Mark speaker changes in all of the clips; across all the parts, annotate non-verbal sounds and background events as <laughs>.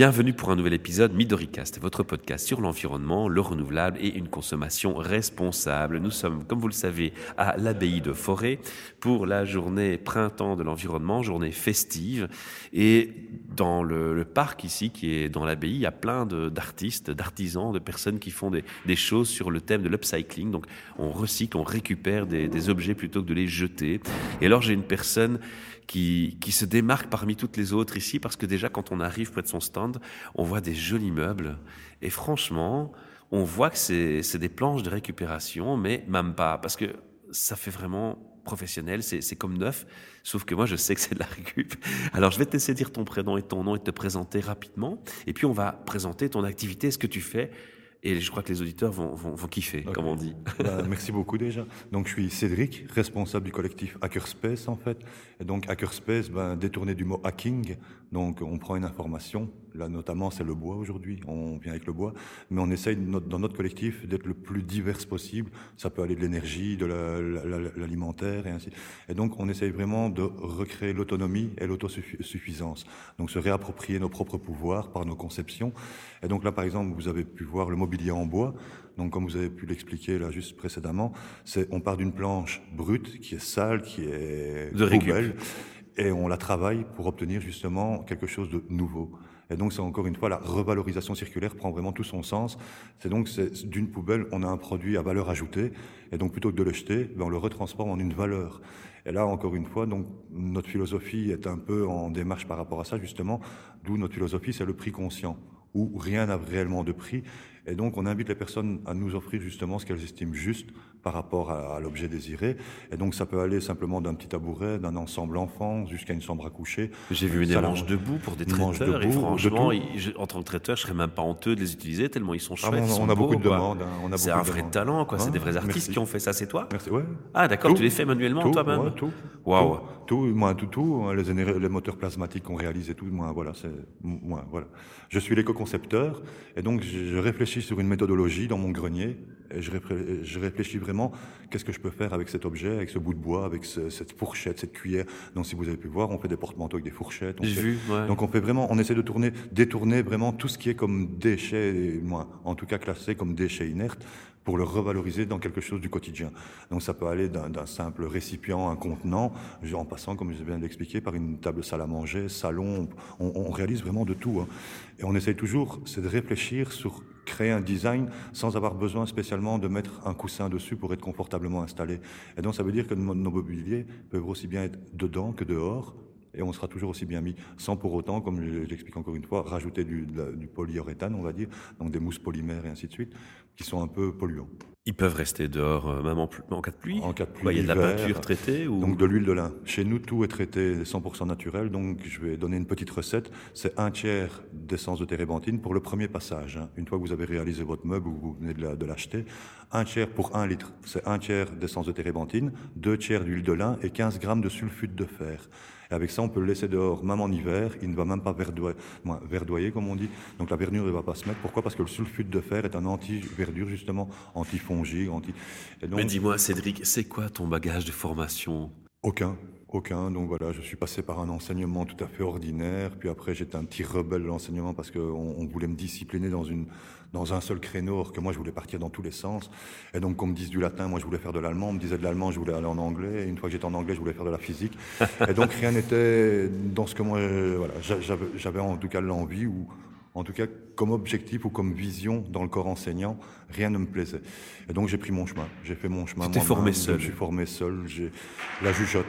Speaker 1: Bienvenue pour un nouvel épisode Midoricast, votre podcast sur l'environnement, le renouvelable et une consommation responsable. Nous sommes, comme vous le savez, à l'abbaye de Forêt pour la journée printemps de l'environnement, journée festive. Et dans le, parc ici, qui est dans l'abbaye, il y a plein d'artistes, d'artisans, de personnes qui font des, choses sur le thème de l'upcycling. Donc on recycle, on récupère des, objets plutôt que de les jeter. Et alors j'ai une personne qui, qui se démarque parmi toutes les autres ici parce que déjà quand on arrive près de son stand, on voit des jolis meubles. Et franchement, on voit que c'est des planches de récupération, mais même pas parce que ça fait vraiment professionnel, c'est comme neuf, sauf que moi je sais que c'est de la récup. Alors je vais te laisser dire ton prénom et ton nom et te présenter rapidement, et puis on va présenter ton activité, ce que tu fais, et je crois que les auditeurs vont, vont, vont kiffer, comme on dit. <laughs>
Speaker 2: Bah, merci beaucoup déjà. Donc je suis Cédric, responsable du collectif Hackerspace en fait. Et donc Hackerspace, ben, détourné du mot hacking, donc on prend une information, là notamment c'est le bois aujourd'hui, on vient avec le bois, mais on essaye dans notre collectif d'être le plus divers possible. Ça peut aller de l'énergie, de l'alimentaire et ainsi. Et donc on essaye vraiment de recréer l'autonomie et l'autosuffisance. Donc se réapproprier nos propres pouvoirs par nos conceptions. Et donc là par exemple vous avez pu voir le mobilier en bois. Donc, comme vous avez pu l'expliquer là juste précédemment, c'est on part d'une planche brute qui est sale, qui est
Speaker 1: de poubelle,
Speaker 2: et on la travaille pour obtenir justement quelque chose de nouveau. Et donc, c'est encore une fois, la revalorisation circulaire prend vraiment tout son sens. C'est donc, d'une poubelle, on a un produit à valeur ajoutée, et donc plutôt que de le jeter, ben, on le retransforme en une valeur. Et là, encore une fois, donc, notre philosophie est un peu en démarche par rapport à ça, justement, d'où notre philosophie, c'est le prix conscient, où rien n'a réellement de prix, et donc, on invite les personnes à nous offrir justement ce qu'elles estiment juste par rapport à, l'objet désiré. Et donc, ça peut aller simplement d'un petit tabouret, d'un ensemble enfant, jusqu'à une chambre à coucher.
Speaker 1: J'ai vu des manches debout pour des traiteurs. et franchement, en tant que traiteur, je serais même pas honteux de les utiliser tellement ils sont ah, chouettes.
Speaker 2: on, a beaucoup de demandes.
Speaker 1: Hein, c'est un vrai talent, quoi. c'est des vrais artistes qui ont fait ça. C'est toi
Speaker 2: Merci. Ouais.
Speaker 1: Ah, d'accord. Tu les fais manuellement toi-même.
Speaker 2: tout. Waouh. Tout, moi, tout, tout. Hein, les, les moteurs plasmatiques qu'on réalise et tout. Moi, voilà, c'est moi, voilà. Je suis l'éco-concepteur et donc je réfléchis sur une méthodologie dans mon grenier et je, je réfléchis vraiment qu'est-ce que je peux faire avec cet objet, avec ce bout de bois, avec cette fourchette, cette cuillère. Donc si vous avez pu voir, on fait des porte-manteaux avec des fourchettes.
Speaker 1: J'ai vu. Ouais.
Speaker 2: Donc on fait vraiment, on essaie de tourner, détourner vraiment tout ce qui est comme déchets, moi, en tout cas classé comme déchets inertes, pour le revaloriser dans quelque chose du quotidien. Donc ça peut aller d'un simple récipient, un contenant, en passant, comme je viens de l'expliquer, par une table salle à manger, salon, on, on réalise vraiment de tout. Hein. Et on essaye toujours, c'est de réfléchir sur créer un design sans avoir besoin spécialement de mettre un coussin dessus pour être confortablement installé. Et donc ça veut dire que nos mobiliers peuvent aussi bien être dedans que dehors, et on sera toujours aussi bien mis, sans pour autant, comme j'explique encore une fois, rajouter du, du polyuréthane, on va dire, donc des mousses polymères et ainsi de suite, qui sont un peu polluants.
Speaker 1: Ils peuvent rester dehors, euh, même en, cas de pluie
Speaker 2: En cas de pluie.
Speaker 1: il y a de la peinture traitée ou...
Speaker 2: Donc de l'huile de lin. Chez nous, tout est traité 100% naturel, donc je vais donner une petite recette. C'est un tiers d'essence de térébenthine pour le premier passage. Hein. Une fois que vous avez réalisé votre meuble ou vous venez de l'acheter, un tiers pour un litre, c'est un tiers d'essence de térébenthine, deux tiers d'huile de lin et 15 grammes de sulfute de fer. Et avec ça, on peut le laisser dehors, même en hiver. Il ne va même pas verdoyer, verdoyer comme on dit. Donc la verdure ne va pas se mettre. Pourquoi? Parce que le sulfute de fer est un anti-verdure, justement, Anti...
Speaker 1: Donc... Mais dis-moi, Cédric, c'est quoi ton bagage de formation?
Speaker 2: Aucun. Aucun. Donc voilà, je suis passé par un enseignement tout à fait ordinaire. Puis après, j'étais un petit rebelle de l'enseignement parce qu'on on voulait me discipliner dans une dans un seul créneau, que moi je voulais partir dans tous les sens. Et donc, qu'on me dise du latin, moi je voulais faire de l'allemand. On me disait de l'allemand, je voulais aller en anglais. Et une fois que j'étais en anglais, je voulais faire de la physique. <laughs> Et donc, rien n'était dans ce que moi, voilà, j'avais en tout cas l'envie ou en tout cas comme objectif ou comme vision dans le corps enseignant, rien ne me plaisait. Et donc j'ai pris mon chemin, j'ai fait mon chemin.
Speaker 1: Tu t'es formé seul.
Speaker 2: Je suis formé seul. J'ai la jugeote.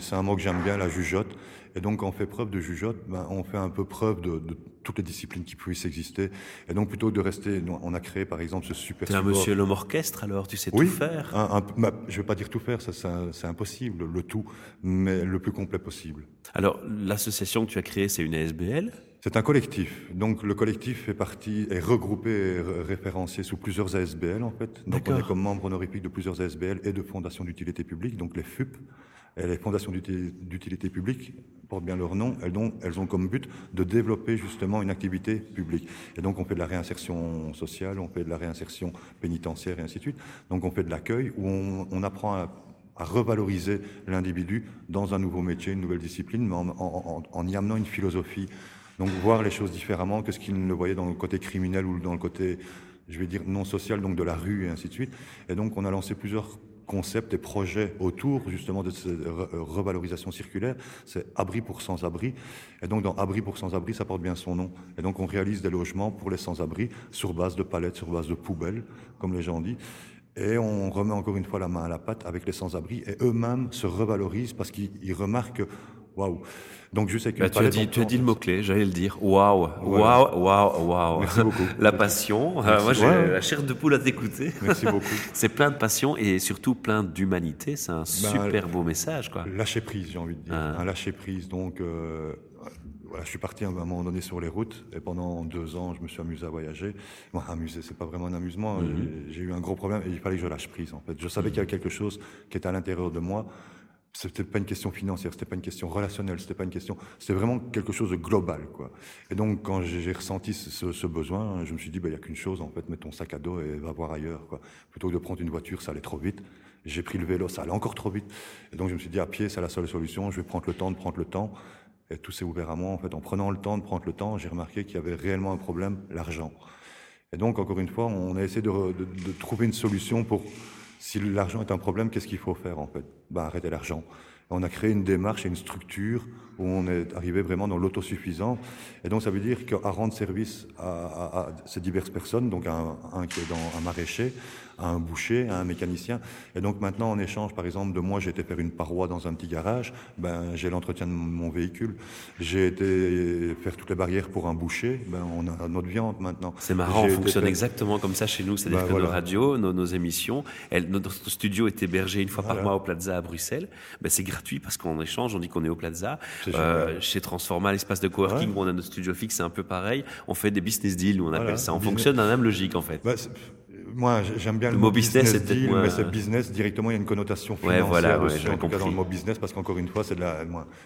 Speaker 2: C'est un mot que j'aime bien, la jugeote. Et donc, quand on fait preuve de jugeote, ben, on fait un peu preuve de, de, toutes les disciplines qui puissent exister. Et donc, plutôt que de rester, on a créé par exemple ce super.
Speaker 1: T'es un monsieur l'homme orchestre alors, tu sais tout faire.
Speaker 2: Un, un, je vais pas dire tout faire, ça c'est impossible, le tout, mais le plus complet possible.
Speaker 1: Alors, l'association que tu as créée, c'est une ASBL
Speaker 2: c'est un collectif. Donc le collectif est regroupé et référencié sous plusieurs ASBL en fait. Donc on est comme membre honorifique de plusieurs ASBL et de fondations d'utilité publique, donc les FUP. Et les fondations d'utilité publique portent bien leur nom, elles ont, elles ont comme but de développer justement une activité publique. Et donc on fait de la réinsertion sociale, on fait de la réinsertion pénitentiaire et ainsi de suite. Donc on fait de l'accueil où on, on apprend à, à revaloriser l'individu dans un nouveau métier, une nouvelle discipline, mais en, en, en, y amenant une philosophie Donc voir les choses différemment que ce qu'ils ne le voyaient dans le côté criminel ou dans le côté, je vais dire, non social, donc de la rue et ainsi de suite. Et donc on a lancé plusieurs concepts et projets autour justement de cette revalorisation circulaire, c'est abri pour sans-abri. Et donc dans abri pour sans-abri, ça porte bien son nom. Et donc on réalise des logements pour les sans-abri sur base de palettes, sur base de poubelles, comme les gens disent. Et on remet encore une fois la main à la pâte avec les sans-abri et eux-mêmes se revalorisent parce qu'ils remarquent Waouh.
Speaker 1: Donc je sais que bah, tu as dit, tu as dit le mot clé, j'allais le dire. Waouh, waouh, waouh, waouh.
Speaker 2: Merci beaucoup. <laughs>
Speaker 1: la passion. Euh, moi, j'ai la chair de poule à t'écouter.
Speaker 2: Merci beaucoup. <laughs>
Speaker 1: c'est plein de passion et surtout plein d'humanité. C'est un ben, super beau message, quoi.
Speaker 2: Lâcher prise, j'ai envie de dire. Ah. Un lâcher prise. Donc, euh, voilà, je suis parti à un moment donné sur les routes et pendant deux ans, je me suis amusé à voyager. Moi, amusé, c'est pas vraiment un amusement. Mhm. J'ai eu un gros problème et il fallait que je lâche prise. En fait, je savais qu'il y avait quelque chose qui était à l'intérieur de moi c'était pas une question financière, c'était pas une question relationnelle, c'était pas une question, c'était vraiment quelque chose de global, quoi. Et donc, quand j'ai ressenti ce, besoin, je me suis dit, bah, il y a qu'une chose, en fait, mets ton sac à dos et va voir ailleurs, quoi. Plutôt que de prendre une voiture, ça allait trop vite. J'ai pris le vélo, ça allait encore trop vite. Et donc, je me suis dit, à pied, c'est la seule solution, je vais prendre le temps de prendre le temps. Et tout s'est ouvert à moi, en fait. En prenant le temps de prendre le temps, j'ai remarqué qu'il y avait réellement un problème, l'argent. Et donc, encore une fois, on a essayé de trouver une solution pour si l'argent est un problème, qu'est-ce qu'il faut faire en fait? Ben, Arrêter l'argent. On a créé une démarche et une structure où on est arrivé vraiment dans l'autosuffisance. Et donc ça veut dire qu'à rendre service à, ces diverses personnes, donc un, un qui est dans un maraîcher, à un boucher, à un mécanicien. Et donc maintenant, en échange, par exemple, de moi, j'ai été faire une paroi dans un petit garage, ben, j'ai l'entretien de mon véhicule. J'ai été faire toutes les barrières pour un boucher, ben, on a notre viande maintenant.
Speaker 1: C'est marrant, on fonctionne exactement comme ça chez nous, c'est-à-dire ben, que nos radios, nos, émissions, notre studio est hébergé une fois par mois au Plaza à Bruxelles. Ben, c'est gratuit parce qu'on échange, on dit qu'on est au Plaza. Euh, chez Transforma, l'espace de coworking où on a notre studio fixe, c'est un peu pareil. On fait des business deals, on appelle ça. On fonctionne dans la même logique en fait.
Speaker 2: Bah, moi, j'aime bien le, mot business, deal, mais c'est business directement. Il y a une connotation financière ouais, voilà, aussi, en tout cas dans le mot business, parce qu'encore une fois, c'est de la,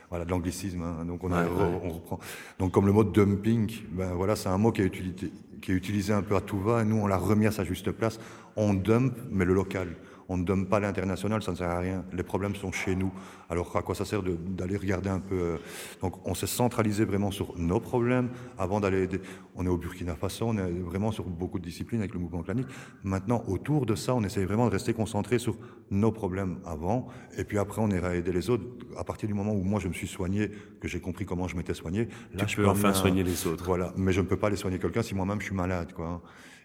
Speaker 2: voilà, de l'anglicisme. Hein, donc on, on, reprend. Donc comme le mot dumping, ben voilà, c'est un mot qui est utilisé, qui est utilisé un peu à tout va. Et nous, on l'a remis à sa juste place. On dump, mais le local on ne donne pas l'international, ça ne sert à rien. Les problèmes sont chez nous. Alors à quoi ça sert d'aller regarder un peu euh, Donc on s'est centralisé vraiment sur nos problèmes avant d'aller. On est au Burkina Faso, on est vraiment sur beaucoup de disciplines avec le mouvement clanique. Maintenant, autour de ça, on essaie vraiment de rester concentré sur nos problèmes avant, et puis après on ira aider les autres. À partir du moment où moi je me suis soigné, que j'ai compris comment je m'étais soigné,
Speaker 1: là tu je peux enfin soigner les autres.
Speaker 2: Voilà, mais je ne peux pas aller soigner quelqu'un si moi-même je suis malade, quoi.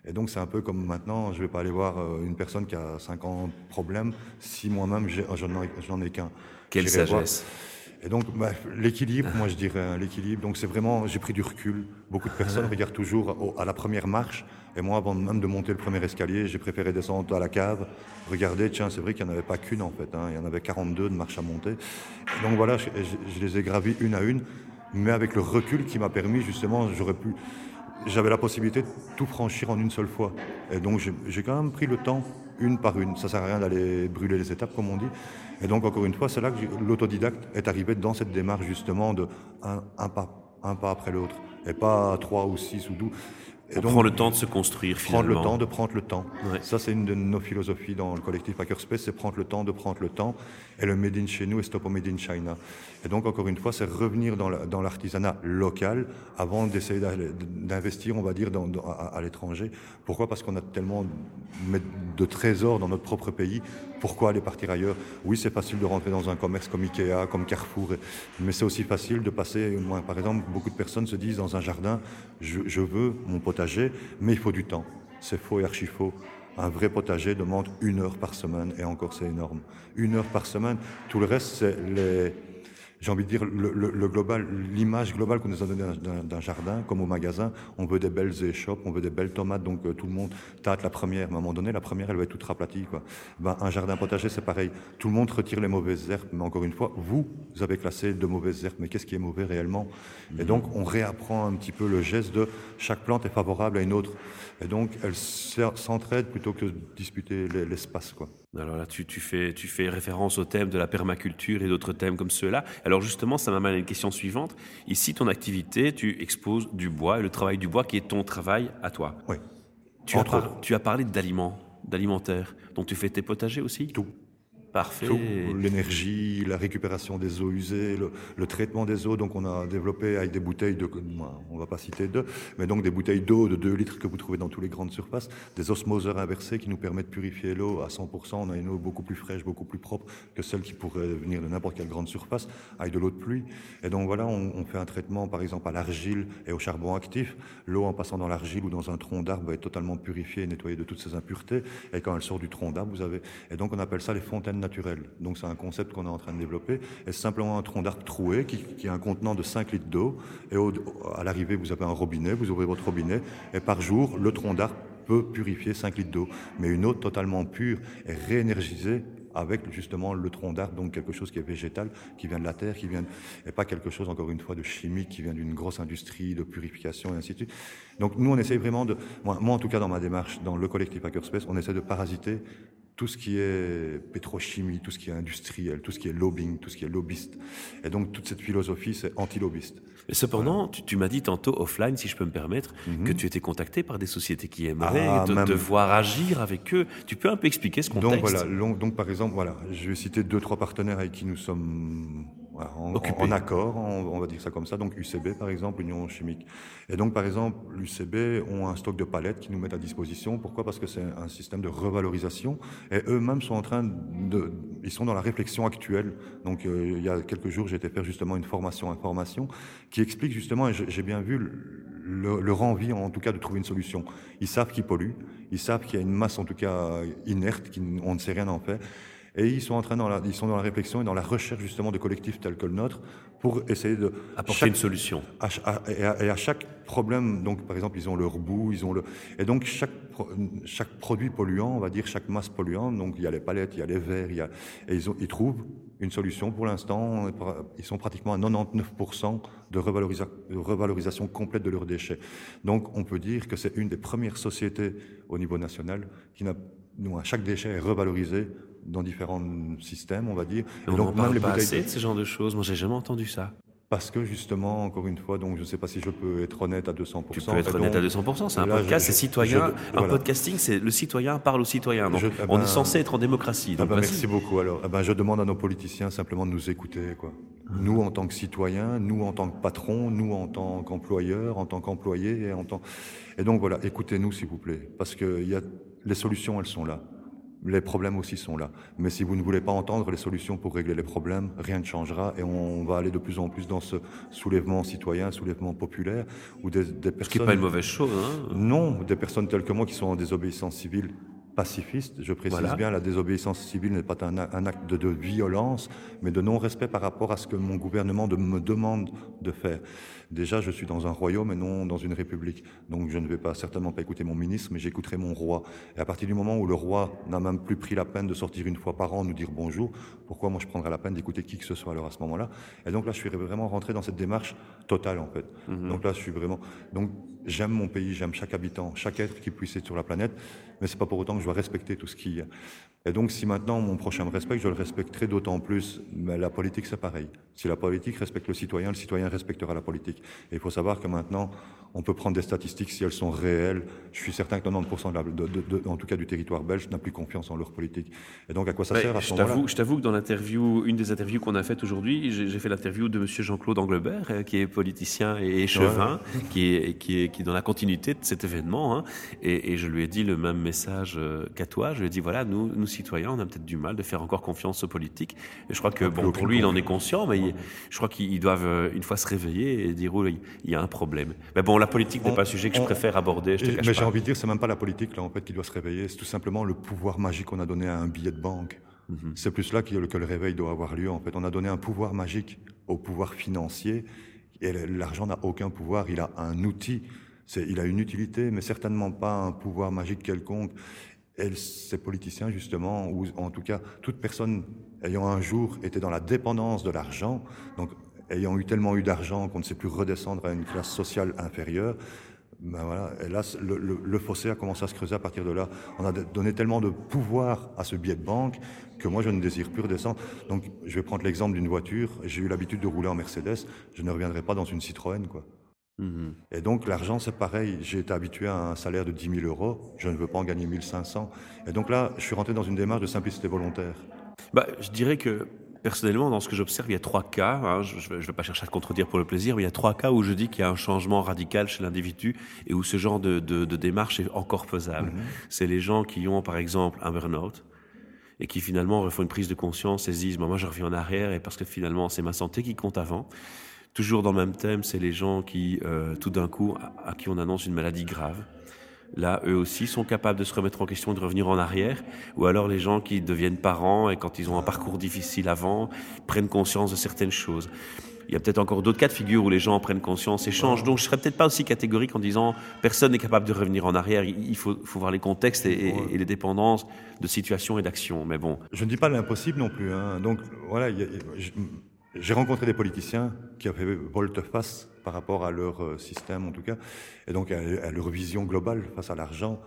Speaker 2: Et donc c'est un peu comme maintenant, je ne vais pas aller voir euh, une personne qui a 50 problèmes si moi-même j'en ai, qu'un.
Speaker 1: Quelle sagesse.
Speaker 2: Et donc bah, l'équilibre, moi je dirais hein, l'équilibre. Donc c'est vraiment, j'ai pris du recul. Beaucoup de personnes <laughs> regardent toujours à la première marche. Et moi, avant même de monter le premier escalier, j'ai préféré descendre à la cave, regarder. Tiens, c'est vrai qu'il n'y en avait pas qu'une en fait. Hein. il y en avait 42 de marches à monter. donc voilà, je, je les ai gravis une à une, mais avec le recul qui m'a permis justement, j'aurais pu j'avais la possibilité de tout franchir en une seule fois. Et donc j'ai quand même pris le temps, une par une. Ça sert à rien d'aller brûler les étapes, comme on dit. Et donc encore une fois, c'est là que l'autodidacte est arrivé dans cette démarche justement de un, pas, un pas après l'autre, et pas trois ou six ou douze.
Speaker 1: Et donc, prend le temps de se construire
Speaker 2: finalement. Prendre le temps de prendre le temps. Ça, c'est une de nos philosophies dans le collectif Hackerspace, c'est prendre le temps de prendre le temps. Et le Made in chez nous et Stop au Made in China. Et donc, encore une fois, c'est revenir dans l'artisanat local avant d'essayer d'investir, on va dire, à, l'étranger. Pourquoi? Parce qu'on a tellement de trésors dans notre propre pays. Pourquoi aller partir ailleurs? Oui, c'est facile de rentrer dans un commerce comme Ikea, comme Carrefour, mais c'est aussi facile de passer. Par exemple, beaucoup de personnes se disent dans un jardin, je, je veux mon potager, mais il faut du temps. C'est faux et archi faux. Un vrai potager demande une heure par semaine, et encore c'est énorme. Une heure par semaine. Tout le reste, c'est les, j'ai envie de dire, le, global, l'image globale qu'on nous a donnée d'un jardin, comme au magasin, on veut des belles échoppes, on veut des belles tomates, donc euh, tout le monde tâte la première. À un moment donné, la première, elle va être toute raplatie. Quoi. Ben, un jardin potager, c'est pareil. Tout le monde retire les mauvaises herbes, mais encore une fois, vous, vous avez classé de mauvaises herbes, mais qu'est-ce qui est mauvais réellement? Et mhm. donc, on réapprend un petit peu le geste de chaque plante est favorable à une autre. Et donc, elle s'entraide plutôt que de disputer l'espace. quoi.
Speaker 1: Alors là, tu, fais, tu fais référence au thème de la permaculture et d'autres thèmes comme ceux-là. Alors justement, ça m'amène à une question suivante. Ici, ton activité, tu exposes du bois et le travail du bois qui est ton travail à toi.
Speaker 2: Oui.
Speaker 1: Tu, as, tu as parlé d'aliments, d'alimentaire. Donc tu fais tes potagers aussi?
Speaker 2: Tout.
Speaker 1: Parfait.
Speaker 2: L'énergie, la récupération des eaux usées, le, traitement des eaux. Donc, on a développé avec des bouteilles de, on va pas citer deux, mais donc des bouteilles d'eau de 2 litres que vous trouvez dans toutes les grandes surfaces, des osmoseurs inversés qui nous permettent de purifier l'eau à 100%. On a une eau beaucoup plus fraîche, beaucoup plus propre que celle qui pourrait venir de n'importe quelle grande surface avec de l'eau de pluie. Et donc, voilà, on, fait un traitement, par exemple, à l'argile et au charbon actif. L'eau, en passant dans l'argile ou dans un tronc d'arbre, être totalement purifiée et nettoyée de toutes ses impuretés. Et quand elle sort du tronc d'arbre, vous avez, et donc on appelle ça les fontaines donc c'est un concept qu'on est en train de développer. Et c'est simplement un tronc d'arbre troué qui, a un contenant de 5 litres d'eau. Et à l'arrivée, vous avez un robinet, vous ouvrez votre robinet, et par jour, le tronc d'arbre peut purifier 5 litres d'eau. Mais une eau totalement pure et réénergisée avec justement le tronc d'arbre, donc quelque chose qui est végétal, qui vient de la terre, qui vient, et pas quelque chose, encore une fois, de chimique, qui vient d'une grosse industrie de purification et ainsi de suite. Donc nous, on essaye vraiment de, moi, moi en tout cas dans ma démarche, dans le collectif Hackerspace, on essaie de parasiter tout ce qui est pétrochimie, tout ce qui est industriel, tout ce qui est lobbying, tout ce qui est lobbyiste. Et donc toute cette philosophie, c'est anti-lobbyiste.
Speaker 1: Mais cependant, tu, m'as dit tantôt offline, si je peux me permettre, mhm. que tu étais contacté par des sociétés qui aimeraient ah, te, voir agir avec eux. Tu peux un peu expliquer ce contexte?
Speaker 2: Donc voilà, donc, par exemple, voilà, je vais citer deux trois partenaires avec qui nous sommes en, accord, on, va dire ça comme ça. Donc UCB, par exemple, Union chimique. Et donc, par exemple, l'UCB ont un stock de palettes qui nous mettent à disposition. Pourquoi? Parce que c'est un système de revalorisation. Et eux-mêmes sont en train de... Ils sont dans la réflexion actuelle. Donc, euh, il y a quelques jours, j'ai été faire justement une formation information qui explique justement, et j'ai bien vu leur envie, en tout cas, de trouver une solution. Ils savent qu'ils polluent. Ils savent qu'il y a une masse, en tout cas, inerte, qu'on ne sait rien en faire. Et ils sont en train dans la, ils sont dans la réflexion et dans la recherche justement de collectifs tels que le nôtre pour essayer de
Speaker 1: apporter une solution.
Speaker 2: et, à, chaque problème, donc par exemple, ils ont leur bout, ils ont le, et donc chaque chaque produit polluant, on va dire chaque masse polluante, donc il y a les palettes, il y a les verres, il y a, et ils, ont, ils trouvent une solution pour l'instant. Ils sont pratiquement à 99% de revalorisation complète de leurs déchets. Donc on peut dire que c'est une des premières sociétés au niveau national qui n'a, chaque déchet est revalorisé dans différents systèmes, on va dire.
Speaker 1: Et donc, même les pas assez de ce genre de choses. Moi, j'ai jamais entendu ça.
Speaker 2: Parce que justement, encore une fois, donc je ne sais pas si je peux être honnête à 200%.
Speaker 1: Tu peux être honnête à 200%. C'est un podcast, c'est citoyen. un podcasting, c'est le citoyen parle au citoyen. Donc, eh on est ben, censé être en démocratie.
Speaker 2: Eh ben, merci beaucoup. Alors, eh ben, je demande à nos politiciens simplement de nous écouter. Quoi. Nous, en tant que citoyens, nous, en tant que patrons, nous, en tant qu'employeurs, en tant qu'employés, et en tant. Et donc voilà, écoutez-nous, s'il vous plaît, parce que y a... les solutions, elles sont là les problèmes aussi sont là. Mais si vous ne voulez pas entendre les solutions pour régler les problèmes, rien ne changera et on va aller de plus en plus dans ce soulèvement citoyen, soulèvement populaire, où des, personnes... Ce
Speaker 1: qui n'est pas une mauvaise chose, hein
Speaker 2: Non, des personnes telles que moi qui sont en désobéissance civile pacifiste. Je précise bien, la désobéissance civile n'est pas un, acte de, violence, mais de non-respect par rapport à ce que mon gouvernement me demande de faire. Déjà, je suis dans un royaume et non dans une république. Donc je ne vais pas certainement pas écouter mon ministre, mais j'écouterai mon roi. Et à partir du moment où le roi n'a même plus pris la peine de sortir une fois par an, nous dire bonjour, pourquoi moi je prendrais la peine d'écouter qui que ce soit alors à ce moment-là? Et donc là, je suis vraiment rentré dans cette démarche totale en fait. Mhm. Donc là, je suis vraiment... Donc j'aime mon pays, j'aime chaque habitant, chaque être qui puisse être sur la planète, mais c'est pas pour autant que je dois respecter tout ce qui. Et donc, si maintenant mon prochain me respecte, je le respecterai d'autant plus. Mais la politique, c'est pareil. Si la politique respecte le citoyen, le citoyen respectera la politique. Et il faut savoir que maintenant, on peut prendre des statistiques si elles sont réelles. Je suis certain que 90% de en tout cas du territoire belge, n'a plus confiance en leur politique. Et donc, à quoi ça sert à ce
Speaker 1: moment-là Je t'avoue que dans l'interview, une des interviews qu'on a faites aujourd'hui, j'ai fait l'interview de Monsieur Jean-Claude Anglebert, euh, qui est politicien et échevin, qui, est, qui, est, qui est dans la continuité de cet événement. Hein. Et, et, je lui ai dit le même message euh, qu'à toi. Je lui ai dit voilà, nous, nous citoyens, on a peut-être du mal de faire encore confiance aux politiques. Et je crois que bon, pour lui, il en est conscient, mais je crois qu'ils doivent euh, une fois se réveiller et dire oui, il y a un problème. Mais bon, la politique n'est pas un sujet que je préfère aborder. Je te
Speaker 2: mais j'ai envie de dire, c'est même pas la politique là en fait qui doit se réveiller, c'est tout simplement le pouvoir magique qu'on a donné à un billet de banque. Mhm. C'est plus là que le, réveil doit avoir lieu. En fait, on a donné un pouvoir magique au pouvoir financier. Et l'argent n'a aucun pouvoir. Il a un outil. Il a une utilité, mais certainement pas un pouvoir magique quelconque. Et ces politiciens, justement, ou en tout cas toute personne ayant un jour été dans la dépendance de l'argent, donc ayant eu tellement eu d'argent qu'on ne sait plus redescendre à une classe sociale inférieure, ben voilà, et le, fossé a commencé à se creuser à partir de là. On a donné tellement de pouvoir à ce billet de banque que moi, je ne désire plus redescendre. Donc, je vais prendre l'exemple d'une voiture. J'ai eu l'habitude de rouler en Mercedes. Je ne reviendrai pas dans une Citroën, quoi. Mhm. Et donc, l'argent, c'est pareil. J'ai été habitué à un salaire de 10 000 euros. Je ne veux pas en gagner 1500. Et donc là, je suis rentré dans une démarche de simplicité volontaire.
Speaker 1: bah, Je dirais que personnellement, dans ce que j'observe, il y a trois cas. Hein, je ne vais pas chercher à contredire pour le plaisir, mais il y a trois cas où je dis qu'il y a un changement radical chez l'individu et où ce genre de, de, de démarche est encore faisable. Mhm. C'est les gens qui ont, par exemple, un burn-out et qui finalement refont une prise de conscience et se disent, moi je reviens en arrière et parce que finalement c'est ma santé qui compte avant. Toujours dans le même thème, c'est les gens qui, euh, tout d'un coup, à, qui on annonce une maladie grave. Là, eux aussi sont capables de se remettre en question et de revenir en arrière. Ou alors les gens qui deviennent parents et quand ils ont un parcours difficile avant, prennent conscience de certaines choses. Il y a peut-être encore d'autres cas de figure où les gens prennent conscience et changent. Donc, je serais peut-être pas aussi catégorique en disant personne n'est capable de revenir en arrière. Il faut, voir les contextes et, et, les dépendances de situation et d'action. Mais bon.
Speaker 2: Je ne dis pas l'impossible non plus. Hein. Donc, voilà, j'ai rencontré des politiciens qui avaient volte-face par rapport à leur euh, système, en tout cas, et donc à leur vision globale face à l'argent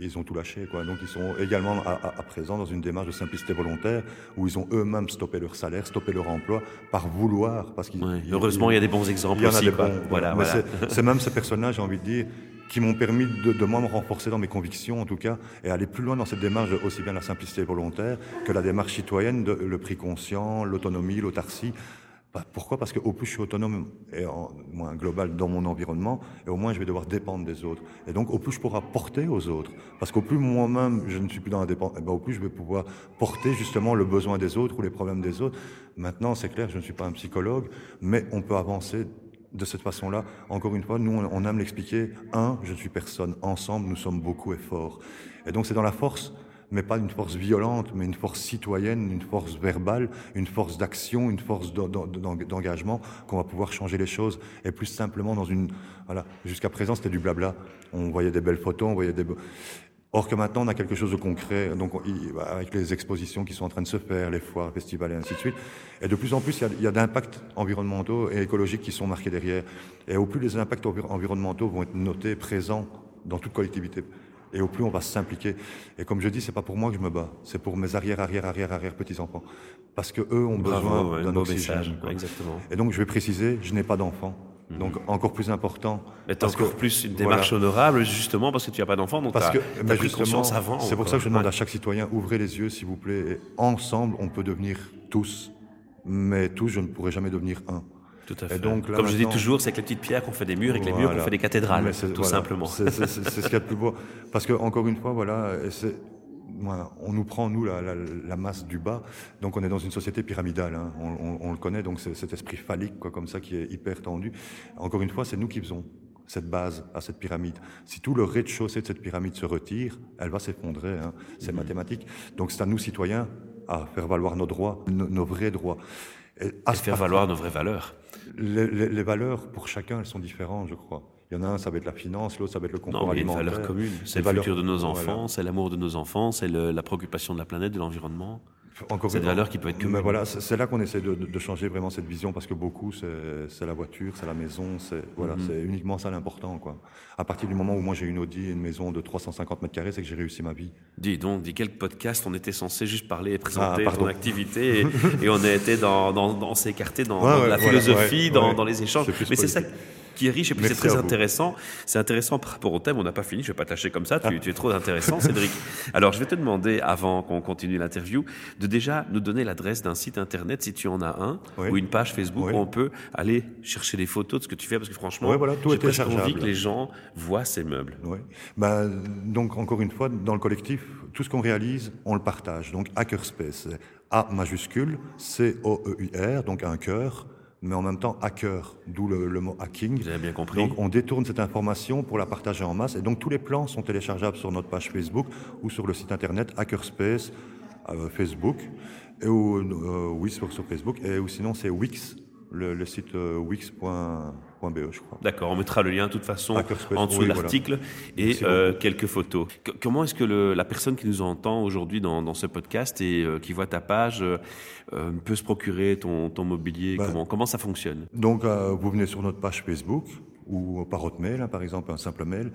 Speaker 2: ils ont tout lâché. Quoi. Donc ils sont également à, présent dans une démarche de simplicité volontaire où ils ont eux-mêmes stoppé leur salaire, stoppé leur emploi par vouloir. Parce
Speaker 1: qu'il, heureusement, il, y a des bons exemples
Speaker 2: il
Speaker 1: y
Speaker 2: en
Speaker 1: a
Speaker 2: des bons, voilà, C'est, même ces personnages, j'ai envie de dire, qui m'ont permis de, de moi me renforcer dans mes convictions, en tout cas, et aller plus loin dans cette démarche de aussi bien la simplicité volontaire que la démarche citoyenne, de, le prix conscient, l'autonomie, l'autarcie. Bah, pourquoi? Parce qu'au plus je suis autonome et en, moins global dans mon environnement, et au moins je vais devoir dépendre des autres. Et donc au plus je pourrai porter aux autres. Parce qu'au plus moi-même je ne suis plus dans la dépendance, eh ben, au plus je vais pouvoir porter justement le besoin des autres ou les problèmes des autres. Maintenant, c'est clair, je ne suis pas un psychologue, mais on peut avancer de cette façon-là. Encore une fois, nous, on aime l'expliquer. Un, je ne suis personne. Ensemble, nous sommes beaucoup et forts. Et donc c'est dans la force mais pas une force violente, mais une force citoyenne, une force verbale, une force d'action, une force d'engagement qu'on va pouvoir changer les choses. Et plus simplement dans une... Voilà, jusqu'à présent, c'était du blabla. On voyait des belles photos, on voyait des... Or que maintenant, on a quelque chose de concret, donc avec les expositions qui sont en train de se faire, les foires, festivals et ainsi de suite. Et de plus en plus, il y a, a d'impacts environnementaux et écologiques qui sont marqués derrière. Et au plus les impacts environnementaux vont être notés, présents dans toute collectivité et au plus on va s'impliquer. Et comme je dis, c'est pas pour moi que je me bats, c'est pour mes arrière, arrière, arrière, arrière petits enfants, parce que eux ont besoin d'un oxygène.
Speaker 1: Exactement.
Speaker 2: Et donc je vais préciser, je n'ai pas d'enfants. Mhm. Donc encore plus important.
Speaker 1: Parce encore plus une démarche honorable justement parce que tu n'as pas d'enfants, donc parce que as, pris conscience avant.
Speaker 2: C'est pour ça que je demande à chaque citoyen ouvrez les yeux s'il vous plaît. Et ensemble, on peut devenir tous, mais tous, je ne pourrai jamais devenir un.
Speaker 1: Tout à fait. donc, Comme je dis toujours, c'est avec les petites pierres qu'on fait des murs et avec les murs qu'on fait des cathédrales, tout simplement.
Speaker 2: C'est ce qu'il y a de plus beau. Parce que, encore une fois, voilà, on nous prend, nous, la, la, masse du bas. Donc, on est dans une société pyramidale. Hein. On, on, le connaît, donc c'est cet esprit phallique, quoi, comme ça, qui est hyper tendu. Encore une fois, c'est nous qui faisons cette base à cette pyramide. Si tout le rez-de-chaussée de cette pyramide se retire, elle va s'effondrer. Hein. C'est mmh. mathématique. Donc, c'est à nous, citoyens, à faire valoir nos droits, nos, vrais droits.
Speaker 1: Et à faire valoir nos vraies valeurs
Speaker 2: les, valeurs, pour chacun, elles sont différentes, je crois. Il y en a un, ça va être la finance, l'autre, ça va être le confort non, alimentaire.
Speaker 1: Il y a une valeur commune. C'est le futur de nos enfants, c'est l'amour de nos enfants, c'est la préoccupation de la planète, de l'environnement. Encore cette valeur qui peut être commune.
Speaker 2: Mais voilà, c'est là qu'on essaie de, changer vraiment cette vision parce que beaucoup, c'est la voiture, c'est la maison, c'est voilà, mhm. c'est uniquement ça l'important. quoi. À partir du moment où moi j'ai une Audi et une maison de 350 mètres carrés, c'est que j'ai réussi ma vie.
Speaker 1: Dis donc, dis quel podcast on était censé juste parler et présenter ah, ton activité et, on a été dans, dans, dans s'écarter dans, la philosophie, dans, les échanges. Mais c'est ça qui est riche et puis c'est très intéressant. C'est intéressant par rapport au thème. On n'a pas fini. Je vais pas tâcher comme ça. Tu, es trop intéressant, Cédric. <laughs> Alors, je vais te demander, avant qu'on continue l'interview, de déjà nous donner l'adresse d'un site internet, si tu en as un, ou une page Facebook où on peut aller chercher des photos de ce que tu fais, parce que franchement,
Speaker 2: voilà, j'ai presque envie
Speaker 1: que les gens voient ces meubles.
Speaker 2: Ben, donc, encore une fois, dans le collectif, tout ce qu'on réalise, on le partage. Donc, Hackerspace, A majuscule, C-O-E-U-R, donc un cœur, mais en même temps hacker, d'où le, mot hacking.
Speaker 1: Vous avez bien compris.
Speaker 2: Donc on détourne cette information pour la partager en masse. Et donc tous les plans sont téléchargeables sur notre page Facebook ou sur le site internet Hackerspace euh, Facebook, et ou, euh, oui sur, Facebook, et ou sinon c'est Wix, le, site euh. Je crois.
Speaker 1: D'accord, on mettra le lien de toute façon en dessous de l'article et euh, quelques photos. comment est-ce que le, la personne qui nous entend aujourd'hui dans, dans, ce podcast et euh, qui voit ta page euh, peut se procurer ton, ton mobilier? Ben, comment, comment ça fonctionne?
Speaker 2: Donc, vous venez sur notre page Facebook ou par autre mail, hein, par exemple un simple mail.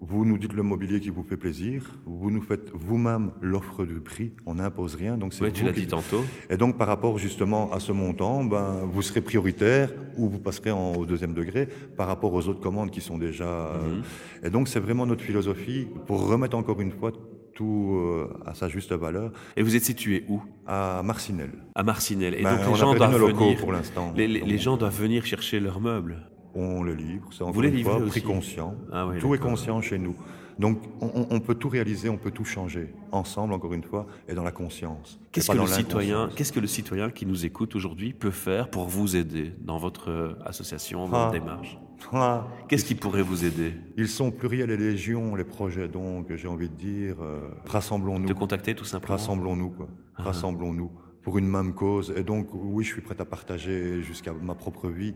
Speaker 2: Vous nous dites le mobilier qui vous fait plaisir, vous nous faites vous-même l'offre du prix, on n'impose rien. Donc
Speaker 1: c'est tu l'as dit tantôt.
Speaker 2: Et donc par rapport justement à ce montant, ben, vous serez prioritaire ou vous passerez en, au deuxième degré par rapport aux autres commandes qui sont déjà. Mhm. Et donc c'est vraiment notre philosophie pour remettre encore une fois tout euh, à sa juste valeur.
Speaker 1: Et vous êtes situé où?
Speaker 2: À Marcinelle.
Speaker 1: À Marcinelle. Et
Speaker 2: Ben,
Speaker 1: donc
Speaker 2: on
Speaker 1: les gens doivent venir.
Speaker 2: pour l'instant.
Speaker 1: Les, les-
Speaker 2: Donc,
Speaker 1: les gens doivent venir chercher leurs meubles.
Speaker 2: On le livre, c'est encore
Speaker 1: les
Speaker 2: une fois
Speaker 1: aussi
Speaker 2: conscient.
Speaker 1: Ah oui,
Speaker 2: tout est conscient chez nous. Donc on, peut tout réaliser, on peut tout changer, ensemble encore une fois, et dans la conscience.
Speaker 1: Qu'est-ce que,
Speaker 2: dans
Speaker 1: le citoyen, qu'est-ce que le citoyen qui nous écoute aujourd'hui peut faire pour vous aider dans votre euh, association, votre
Speaker 2: Ah.
Speaker 1: démarche
Speaker 2: Ah,
Speaker 1: Qu'est-ce qui pourrait vous aider
Speaker 2: Ils sont pluriels et légions, les projets, donc j'ai envie de dire, euh, rassemblons-nous.
Speaker 1: De contacter tout simplement
Speaker 2: Rassemblons-nous, quoi. Rassemblons-nous pour une même cause. Et donc, oui, je suis prêt à partager jusqu'à ma propre vie,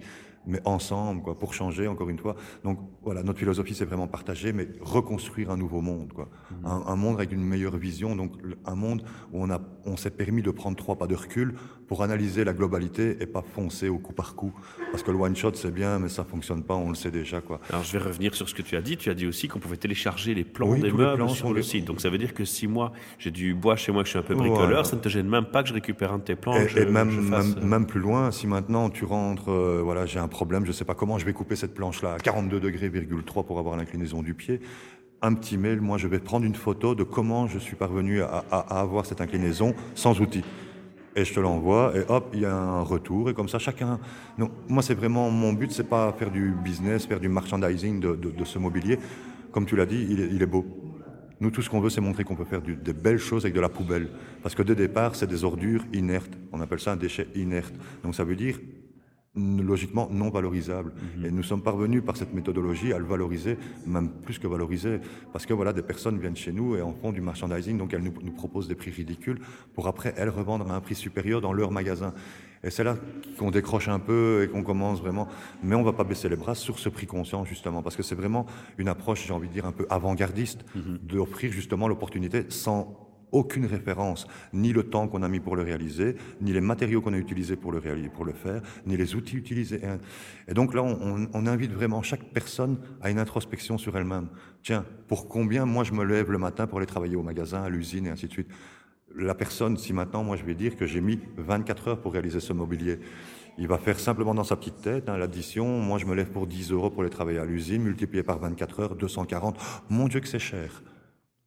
Speaker 2: mais ensemble, quoi, pour changer, encore une fois. Donc, voilà, notre philosophie, c'est vraiment partager, mais reconstruire un nouveau monde, quoi. Un, un monde avec une meilleure vision, donc un monde où on, a, on s'est permis de prendre trois pas de recul pour analyser la globalité et pas foncer au coup par coup. Parce que le one-shot, c'est bien, mais ça fonctionne pas, on le sait déjà, quoi.
Speaker 1: Alors je vais revenir sur ce que tu as dit. Tu as dit aussi qu'on pouvait télécharger les plans
Speaker 2: Oui,
Speaker 1: des meubles
Speaker 2: plans
Speaker 1: sur le
Speaker 2: les-
Speaker 1: site. Donc ça veut dire que si moi j'ai du bois chez moi que je suis un peu bricoleur,
Speaker 2: Voilà.
Speaker 1: ça ne te gêne même pas que je récupère un de tes plans.
Speaker 2: Et,
Speaker 1: que je-
Speaker 2: et même,
Speaker 1: je fasse,
Speaker 2: même,
Speaker 1: euh,
Speaker 2: même plus loin, si maintenant tu rentres, euh, voilà, j'ai un problème, je sais pas comment je vais couper cette planche-là à 42 degrés, 3 pour avoir l'inclinaison du pied. Un petit mail, moi je vais prendre une photo de comment je suis parvenu à, avoir cette inclinaison sans outil. Et je te l'envoie, et hop, il y a un retour, et comme ça chacun. Moi c'est vraiment mon but, c'est pas faire du business, faire du merchandising de, ce mobilier. Comme tu l'as dit, il est, beau. Nous, tout ce qu'on veut, c'est montrer qu'on peut faire des belles choses avec de la poubelle. Parce que dès départ, c'est des ordures inertes. On appelle ça un déchet inerte. Donc ça veut dire logiquement non valorisable. Et nous sommes parvenus par cette méthodologie à le valoriser, même plus que valoriser, parce que voilà, des personnes viennent chez nous et en font du merchandising, donc elles nous, nous proposent des prix ridicules pour après elles revendre à un prix supérieur dans leur magasin. Et c'est là qu'on décroche un peu et qu'on commence vraiment, mais on va pas baisser les bras sur ce prix conscient justement, parce que c'est vraiment une approche, j'ai envie de dire, un peu avant-gardiste, d'offrir justement l'opportunité sans aucune référence, ni le temps qu'on a mis pour le réaliser, ni les matériaux qu'on a utilisés pour le réaliser, pour le faire, ni les outils utilisés. Et donc là, on, invite vraiment chaque personne à une introspection sur elle-même. Tiens, pour combien moi je me lève le matin pour aller travailler au magasin, à l'usine et ainsi de suite? La personne, si maintenant moi je vais dire que j'ai mis 24 heures pour réaliser ce mobilier, il va faire simplement dans sa petite tête hein, l'addition. Moi je me lève pour 10 euros pour aller travailler à l'usine, multiplié par 24 heures, 240. Mon Dieu que c'est cher.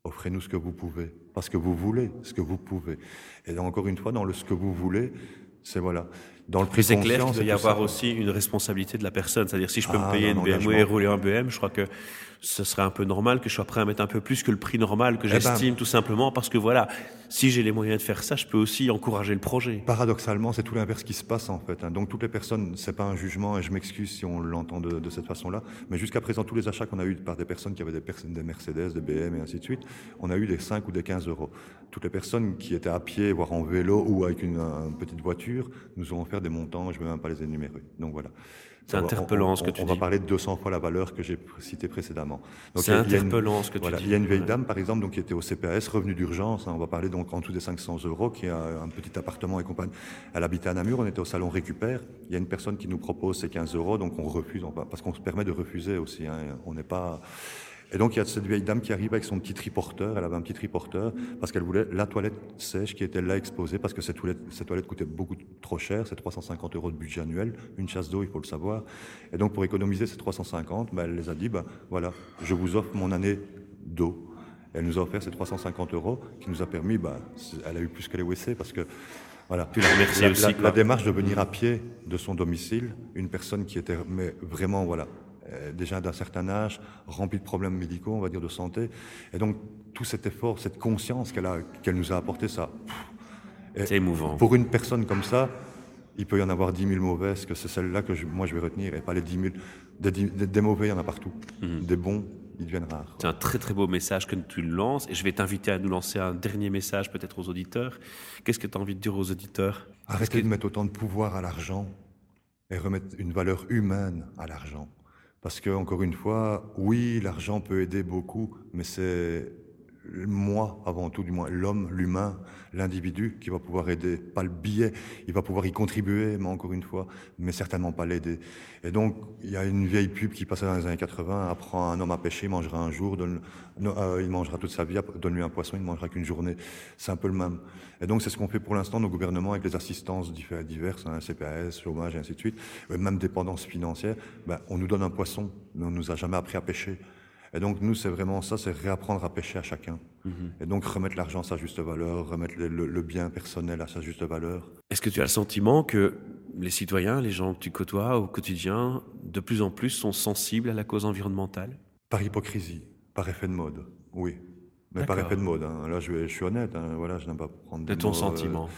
Speaker 2: Offrez-nous ce que vous pouvez, parce que vous voulez ce que vous pouvez. Et encore une fois, dans le ce que vous voulez, c'est voilà. Dans le prix
Speaker 1: c'est clair qu'il doit y avoir
Speaker 2: ça.
Speaker 1: aussi une responsabilité de la personne. C'est-à-dire, si je peux
Speaker 2: Ah,
Speaker 1: me payer
Speaker 2: un
Speaker 1: une BMW et rouler un BM, je crois que ce serait un peu normal que je sois prêt à mettre un peu plus que le prix normal que
Speaker 2: ben-
Speaker 1: j'estime, tout simplement, parce que voilà, si j'ai les moyens de faire ça, je peux aussi encourager le projet.
Speaker 2: Paradoxalement, c'est tout l'inverse qui se passe en fait. hein. Donc toutes les personnes, c'est pas un jugement et je m'excuse si on l'entend de, de cette façon-là, mais jusqu'à présent, tous les achats qu'on a eu par des personnes qui avaient des, personnes, des Mercedes, des BM et ainsi de suite, on a eu des 5 ou des 15 euros. Toutes les personnes qui étaient à pied, voire en vélo ou avec une, une petite voiture, nous ont des montants, je ne vais même pas les énumérer. Donc voilà.
Speaker 1: C'est
Speaker 2: On
Speaker 1: interpellant
Speaker 2: on-
Speaker 1: ce que
Speaker 2: on-
Speaker 1: tu
Speaker 2: on
Speaker 1: dis.
Speaker 2: va parler de 200 fois la valeur que j'ai cité précédemment.
Speaker 1: C'est
Speaker 2: a une-
Speaker 1: interpellant ce que tu
Speaker 2: voilà,
Speaker 1: dis.
Speaker 2: Il y a une vieille dame, par exemple, donc, qui était au CPS, revenu d'urgence. hein, on va parler donc en dessous des 500 euros, qui a un petit appartement et compagnie. Elle habitait à Namur, on était au salon Récupère. Il y a une personne qui nous propose ces 15 euros, donc on refuse, on va- parce qu'on se permet de refuser aussi. hein, on n'est pas. Et donc il y a cette vieille dame qui arrive avec son petit triporteur. Elle avait un petit triporteur parce qu'elle voulait la toilette sèche qui était là exposée parce que cette toilette, cette toilette coûtait beaucoup trop cher. C'est 350 euros de budget annuel, une chasse d'eau, il faut le savoir. Et donc pour économiser ces 350, ben, elle les a dit, ben, voilà, je vous offre mon année d'eau. Elle nous a offert ces 350 euros qui nous a permis, c'est- elle a eu plus que les WC parce que voilà.
Speaker 1: Tu la
Speaker 2: La-
Speaker 1: aussi,
Speaker 2: la- démarche de venir à pied de son domicile, une personne qui était mais vraiment voilà déjà d'un certain âge, remplie de problèmes médicaux, on va dire de santé, et donc tout cet effort, cette conscience qu'elle a, qu'elle nous a apporté, ça.
Speaker 1: C'est émouvant.
Speaker 2: Pour une personne comme ça, il peut y en avoir 10 000 mauvaises, que c'est celle-là que je- moi je vais retenir, et pas les 10 000. Des, dix- des- des mauvais, il y en a partout.
Speaker 1: Mhm.
Speaker 2: Des bons, ils deviennent rares.
Speaker 1: C'est un très très beau message que tu lances et je vais t'inviter à nous lancer un dernier message peut-être aux auditeurs. Qu'est-ce que tu as envie de dire aux auditeurs?
Speaker 2: Arrêtez de mettre autant de pouvoir à l'argent et remettre une valeur humaine à l'argent. Parce que, encore une fois, oui, l'argent peut aider beaucoup, mais c'est moi, avant tout, du moins l'homme, l'humain, l'individu qui va pouvoir aider, pas le billet. Il va pouvoir y contribuer, mais encore une fois, mais certainement pas l'aider. Et donc, il y a une vieille pub qui passait dans les années 80, apprend un homme à pêcher, il mangera un jour, donne, euh, il mangera toute sa vie, donne-lui un poisson, il ne mangera qu'une journée. C'est un peu le même. Et donc, c'est ce qu'on fait pour l'instant, nos gouvernements, avec les assistances diverses, hein, CPAS, chômage, et ainsi de suite, même dépendance financière, ben, on nous donne un poisson, mais on nous a jamais appris à pêcher. Et donc, nous, c'est vraiment ça, c'est réapprendre à pêcher à chacun.
Speaker 1: Mhm.
Speaker 2: Et donc, remettre l'argent à sa juste valeur, remettre le, le- le bien personnel à sa juste valeur.
Speaker 1: Est-ce que tu as le sentiment que les citoyens, les gens que tu côtoies au quotidien, de plus en plus sont sensibles à la cause environnementale?
Speaker 2: Par hypocrisie, par effet de mode, oui. Mais par effet de mode, hein. là je, suis honnête, hein. voilà, je n'aime pas prendre
Speaker 1: De
Speaker 2: des
Speaker 1: ton
Speaker 2: mots, euh,
Speaker 1: sentiment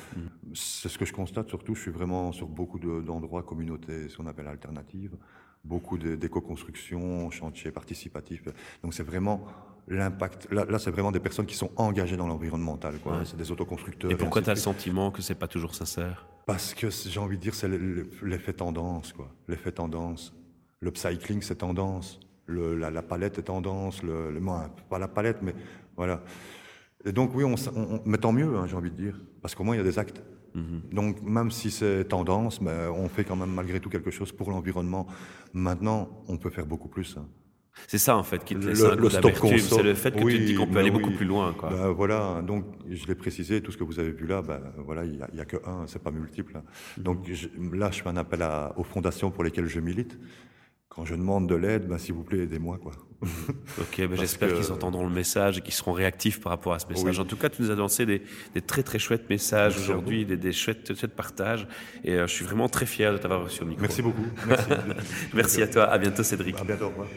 Speaker 2: C'est ce que je constate surtout, je suis vraiment sur beaucoup de- d'endroits, communautés, ce qu'on appelle alternatives, beaucoup d'éco-construction, chantiers participatifs. Donc c'est vraiment l'impact, là, là, c'est vraiment des personnes qui sont engagées dans l'environnemental, quoi.
Speaker 1: Ouais.
Speaker 2: C'est des autoconstructeurs.
Speaker 1: Et pourquoi tu as le sentiment que c'est pas toujours sincère?
Speaker 2: Parce que j'ai envie de dire, c'est le- le- l'effet tendance, quoi. L'effet tendance. Le cycling, c'est tendance. Le- la, la palette est tendance. Le, pas la palette, mais voilà. Et donc, oui, on- on- mais tant mieux, hein, j'ai envie de dire. Parce qu'au moins, il y a des actes.
Speaker 1: Mhm.
Speaker 2: Donc, même si c'est tendance, on fait quand même malgré tout quelque chose pour l'environnement. Maintenant, on peut faire beaucoup plus. hein.
Speaker 1: C'est ça en fait qui te
Speaker 2: Le-
Speaker 1: un
Speaker 2: le stop
Speaker 1: c'est le fait que tu te dis qu'on peut aller
Speaker 2: oui.
Speaker 1: beaucoup plus loin. Quoi.
Speaker 2: Ben, voilà, donc je l'ai précisé, tout ce que vous avez vu là, ben, voilà, il n'y a, que un, c'est pas multiple. hein.
Speaker 1: Mhm.
Speaker 2: Donc je- là, je fais un appel à- aux fondations pour lesquelles je milite. Quand je demande de l'aide, ben, s'il vous plaît, aidez-moi. Quoi. <laughs>
Speaker 1: Ok, ben j'espère
Speaker 2: que-
Speaker 1: qu'ils entendront le message et qu'ils seront réactifs par rapport à ce message.
Speaker 2: Oui.
Speaker 1: En tout cas, tu nous as lancé des, des très très chouettes messages aujourd'hui, des, des chouettes, chouettes partages. Et euh, je suis vraiment très fier de t'avoir reçu au micro.
Speaker 2: Merci beaucoup. Merci. <laughs>
Speaker 1: Merci à toi. À bientôt, Cédric.
Speaker 2: à bientôt. revoir.